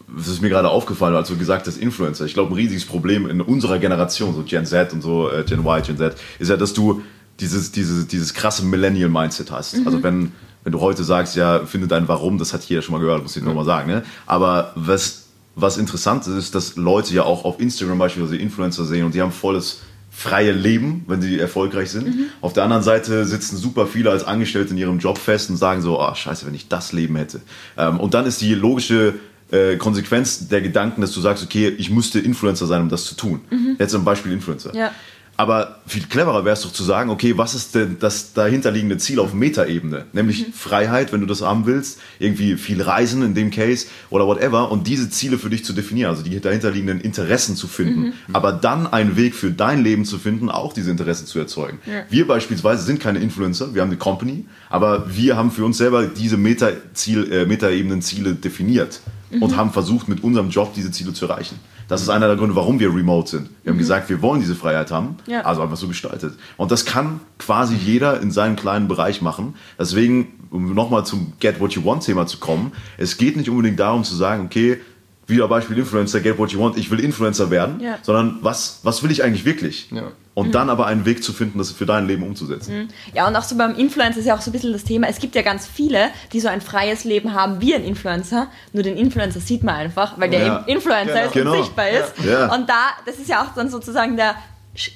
das ist mir gerade aufgefallen, als du gesagt hast, Influencer. Ich glaube, ein riesiges Problem in unserer Generation, so Gen Z und so, äh, Gen Y, Gen Z, ist ja, dass du dieses, dieses, dieses krasse Millennial-Mindset hast. Mhm. Also wenn, wenn du heute sagst, ja, finde dein Warum, das hat jeder schon mal gehört, muss ich mhm. nochmal sagen. Ne? Aber was, was interessant ist, ist, dass Leute ja auch auf Instagram beispielsweise Influencer sehen und die haben volles freie Leben, wenn sie erfolgreich sind. Mhm. Auf der anderen Seite sitzen super viele als Angestellte in ihrem Job fest und sagen so, oh scheiße, wenn ich das Leben hätte. Ähm, und dann ist die logische äh, Konsequenz der Gedanken, dass du sagst, okay, ich müsste Influencer sein, um das zu tun. Mhm. Jetzt zum Beispiel Influencer. Ja. Aber viel cleverer wäre es doch zu sagen, okay, was ist denn das dahinterliegende Ziel auf Metaebene? Nämlich mhm. Freiheit, wenn du das haben willst, irgendwie viel Reisen in dem Case oder whatever und diese Ziele für dich zu definieren, also die dahinterliegenden Interessen zu finden, mhm. aber dann einen Weg für dein Leben zu finden, auch diese Interessen zu erzeugen. Ja. Wir beispielsweise sind keine Influencer, wir haben eine Company, aber wir haben für uns selber diese Meta-Ziel, äh, Metaebenen-Ziele definiert mhm. und haben versucht, mit unserem Job diese Ziele zu erreichen. Das ist einer der Gründe, warum wir remote sind. Wir haben mhm. gesagt, wir wollen diese Freiheit haben, ja. also einfach so gestaltet. Und das kann quasi jeder in seinem kleinen Bereich machen. Deswegen, um nochmal zum Get What You Want Thema zu kommen, es geht nicht unbedingt darum zu sagen, okay, wieder Beispiel Influencer, get what you want, ich will Influencer werden, ja. sondern was, was will ich eigentlich wirklich? Ja. Und mhm. dann aber einen Weg zu finden, das für dein Leben umzusetzen. Mhm. Ja, und auch so beim Influencer ist ja auch so ein bisschen das Thema, es gibt ja ganz viele, die so ein freies Leben haben wie ein Influencer, nur den Influencer sieht man einfach, weil der ja. Influencer genau. ist und genau. sichtbar ist. Und da, das ist ja auch dann sozusagen der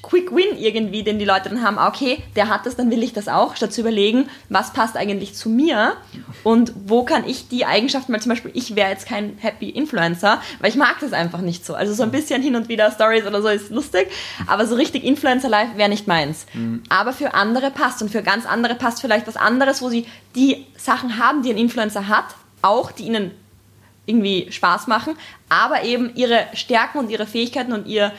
Quick Win irgendwie, den die Leute dann haben, ah, okay, der hat das, dann will ich das auch, statt zu überlegen, was passt eigentlich zu mir und wo kann ich die Eigenschaften, weil zum Beispiel ich wäre jetzt kein Happy Influencer, weil ich mag das einfach nicht so. Also so ein bisschen hin und wieder Stories oder so ist lustig, aber so richtig Influencer-Life wäre nicht meins. Mhm. Aber für andere passt und für ganz andere passt vielleicht was anderes, wo sie die Sachen haben, die ein Influencer hat, auch die ihnen irgendwie Spaß machen, aber eben ihre Stärken und ihre Fähigkeiten und ihr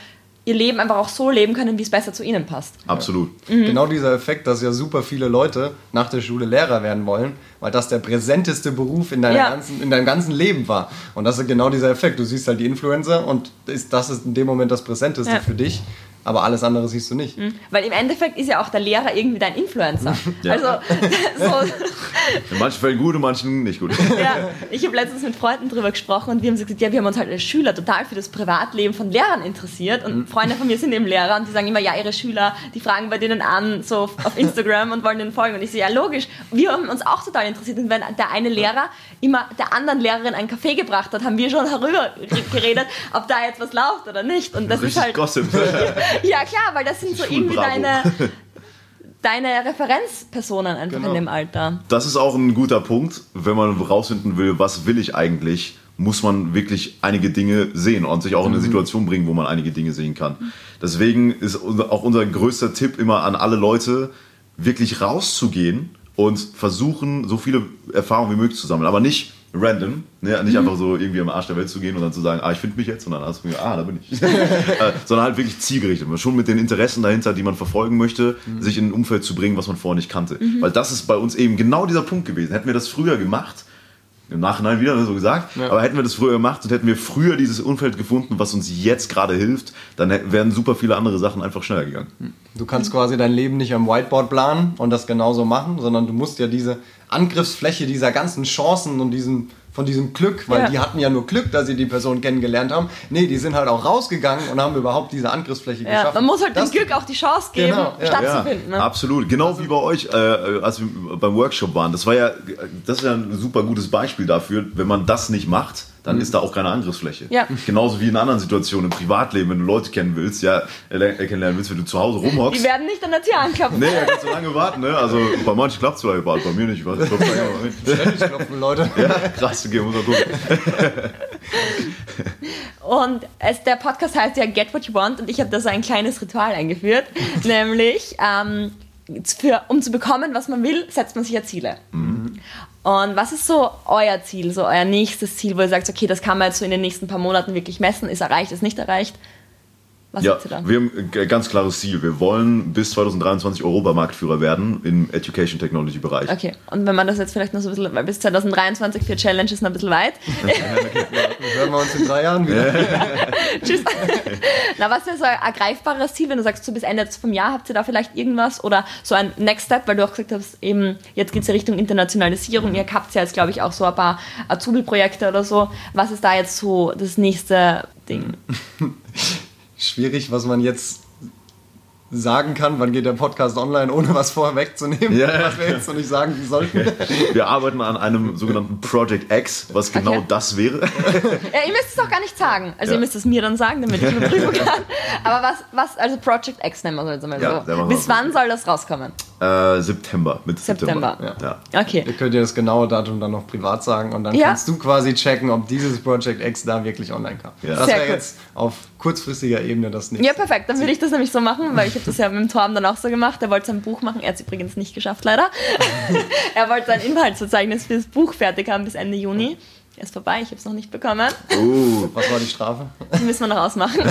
ihr Leben einfach auch so leben können, wie es besser zu ihnen passt. Absolut. Mhm. Genau dieser Effekt, dass ja super viele Leute nach der Schule Lehrer werden wollen, weil das der präsenteste Beruf in, ja. ganzen, in deinem ganzen Leben war. Und das ist genau dieser Effekt. Du siehst halt die Influencer und das ist in dem Moment das Präsenteste ja. für dich aber alles andere siehst du nicht. Mhm. Weil im Endeffekt ist ja auch der Lehrer irgendwie dein Influencer. Ja. Also, so. In manchen Fällen gut, in manchen nicht gut. Ja, ich habe letztens mit Freunden darüber gesprochen und wir haben gesagt, ja, wir haben uns halt als Schüler total für das Privatleben von Lehrern interessiert und mhm. Freunde von mir sind eben Lehrer und die sagen immer, ja, ihre Schüler, die fragen bei denen an, so auf Instagram und wollen denen folgen und ich so, ja, logisch, wir haben uns auch total interessiert und wenn der eine Lehrer immer der anderen Lehrerin einen Kaffee gebracht hat, haben wir schon darüber geredet, ob da jetzt was läuft oder nicht und das Richtig ist halt... Gossip. ja, klar, weil das sind so irgendwie deine, deine Referenzpersonen einfach genau. in dem Alter. Das ist auch ein guter Punkt, wenn man rausfinden will, was will ich eigentlich, muss man wirklich einige Dinge sehen und sich auch in eine mhm. Situation bringen, wo man einige Dinge sehen kann. Deswegen ist auch unser größter Tipp immer an alle Leute, wirklich rauszugehen und versuchen, so viele Erfahrungen wie möglich zu sammeln. Aber nicht random, ne? nicht einfach so irgendwie am Arsch der Welt zu gehen und dann zu sagen, ah, ich finde mich jetzt, und dann hast du mir, ah, da bin ich. Äh, sondern halt wirklich zielgerichtet, schon mit den Interessen dahinter, die man verfolgen möchte, mhm. sich in ein Umfeld zu bringen, was man vorher nicht kannte. Mhm. Weil das ist bei uns eben genau dieser Punkt gewesen. Hätten wir das früher gemacht, im Nachhinein wieder so gesagt. Ja. Aber hätten wir das früher gemacht und hätten wir früher dieses Umfeld gefunden, was uns jetzt gerade hilft, dann wären super viele andere Sachen einfach schneller gegangen. Du kannst quasi dein Leben nicht am Whiteboard planen und das genauso machen, sondern du musst ja diese Angriffsfläche dieser ganzen Chancen und diesen von diesem Glück, weil ja. die hatten ja nur Glück, dass sie die Person kennengelernt haben. Nee, die sind halt auch rausgegangen und haben überhaupt diese Angriffsfläche ja, geschaffen. Man muss halt das dem Glück auch die Chance geben, genau, ja. stattzufinden. Ne? Absolut, genau also, wie bei euch, äh, als wir beim Workshop waren. Das war ja, das ist ja ein super gutes Beispiel dafür, wenn man das nicht macht, dann mhm. ist da auch keine Angriffsfläche. Ja. Genauso wie in anderen Situationen im Privatleben, wenn du Leute kennen willst, ja, äh, kennenlernen willst, wenn du zu Hause rumhockst. Die werden nicht an der Tür anklopfen. Nee, da kannst du lange warten, ne? Also bei manchen klappt es vielleicht, bei mir nicht. Ich weiß, Ständig klopfen Leute. Ja, krass, okay, muss man gucken. und es, der Podcast heißt ja Get What You Want und ich habe da so ein kleines Ritual eingeführt, nämlich ähm, für, um zu bekommen, was man will, setzt man sich ja Ziele. Mhm. Und was ist so euer Ziel, so euer nächstes Ziel, wo ihr sagt, okay, das kann man jetzt so in den nächsten paar Monaten wirklich messen, ist erreicht, ist nicht erreicht? Was ja, wir haben ein ganz klares Ziel. Wir wollen bis 2023 Europamarktführer werden im Education Technology Bereich. Okay, und wenn man das jetzt vielleicht noch so ein bisschen, weil bis 2023 für Challenge ist noch ein bisschen weit. hören wir uns in drei Jahren wieder. Tschüss. Na, was wäre so ein ergreifbares Ziel, wenn du sagst, so bis Ende vom Jahr habt ihr da vielleicht irgendwas oder so ein Next Step, weil du auch gesagt hast, eben jetzt geht es ja Richtung Internationalisierung. Ihr habt ja jetzt, glaube ich, auch so ein paar Azubi-Projekte oder so. Was ist da jetzt so das nächste Ding? schwierig, was man jetzt sagen kann, wann geht der Podcast online, ohne was vorher wegzunehmen, ja. was wir jetzt noch nicht sagen sollten. Wir arbeiten an einem sogenannten Project X, was genau okay. das wäre. Ja, ihr müsst es doch gar nicht sagen. Also ja. ihr müsst es mir dann sagen, damit ich überprüfen kann. Aber was, was, also Project X nennen wir es jetzt mal ja, so. Bis wann soll das rauskommen? Äh, September, Mitte September. September. Ja. Okay. Ihr könnt dir das genaue Datum dann noch privat sagen und dann kannst du quasi checken, ob dieses Project X da wirklich online kam. Das wäre jetzt auf kurzfristiger Ebene das nächste. Ja, perfekt. Dann würde ich das nämlich so machen, weil ich habe das ja mit dem Torben dann auch so gemacht. Er wollte sein Buch machen. Er hat es übrigens nicht geschafft, leider. er wollte sein Inhaltsverzeichnis für das Buch fertig haben bis Ende Juni. Er ist vorbei, ich habe es noch nicht bekommen. Uh, was war die Strafe? Die müssen wir noch ausmachen.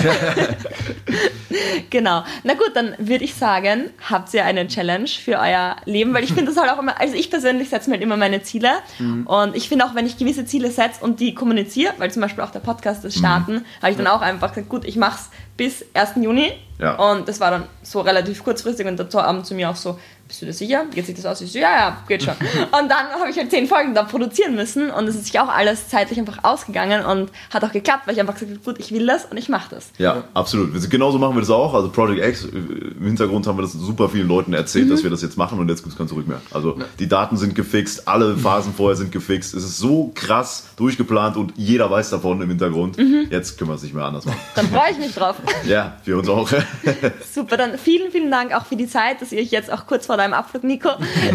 genau. Na gut, dann würde ich sagen, habt ihr eine Challenge für euer Leben, weil ich finde das halt auch immer, also ich persönlich setze mir halt immer meine Ziele mhm. und ich finde auch, wenn ich gewisse Ziele setze und die kommuniziere, weil zum Beispiel auch der Podcast ist starten, mhm. habe ich dann auch einfach gesagt, gut, ich mache es bis 1. Juni ja. und das war dann so relativ kurzfristig und dazu haben zu mir auch so, bist du dir sicher? Geht sich das aus? Ich so, ja, ja, geht schon. und dann habe ich halt zehn Folgen da produzieren müssen und es ist sich auch alles zeitlich einfach ausgegangen und hat auch geklappt, weil ich einfach gesagt habe, gut, ich will das und ich mache das. Ja, absolut. Genauso machen wir das auch. Also Project X, im Hintergrund haben wir das super vielen Leuten erzählt, mhm. dass wir das jetzt machen und jetzt gibt es kein Zurück mehr. Also ja. die Daten sind gefixt, alle Phasen vorher sind gefixt. Es ist so krass durchgeplant und jeder weiß davon im Hintergrund. Mhm. Jetzt können wir es nicht mehr anders machen. Dann freue ich mich drauf. ja, wir uns auch. super, dann vielen, vielen Dank auch für die Zeit, dass ihr euch jetzt auch kurz vor deinem Abflug, Nico,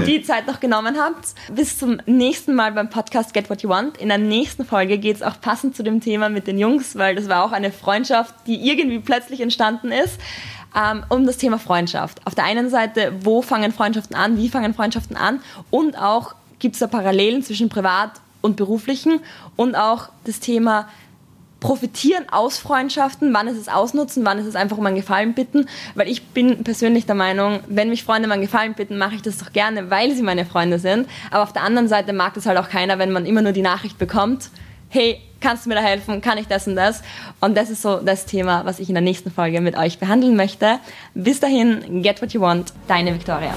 die Zeit noch genommen habt. Bis zum nächsten Mal beim Podcast Get What You Want. In der nächsten Folge geht es auch passend zu dem Thema mit den Jungs, weil das war auch eine Freundschaft, die irgendwie plötzlich entstanden ist. Ähm, um das Thema Freundschaft. Auf der einen Seite, wo fangen Freundschaften an, wie fangen Freundschaften an und auch gibt es da Parallelen zwischen privat und beruflichen und auch das Thema profitieren aus Freundschaften, wann ist es ausnutzen, wann ist es einfach um einen Gefallen bitten, weil ich bin persönlich der Meinung, wenn mich Freunde um einen Gefallen bitten, mache ich das doch gerne, weil sie meine Freunde sind, aber auf der anderen Seite mag das halt auch keiner, wenn man immer nur die Nachricht bekommt, hey, kannst du mir da helfen, kann ich das und das und das ist so das Thema, was ich in der nächsten Folge mit euch behandeln möchte. Bis dahin, get what you want, deine Victoria.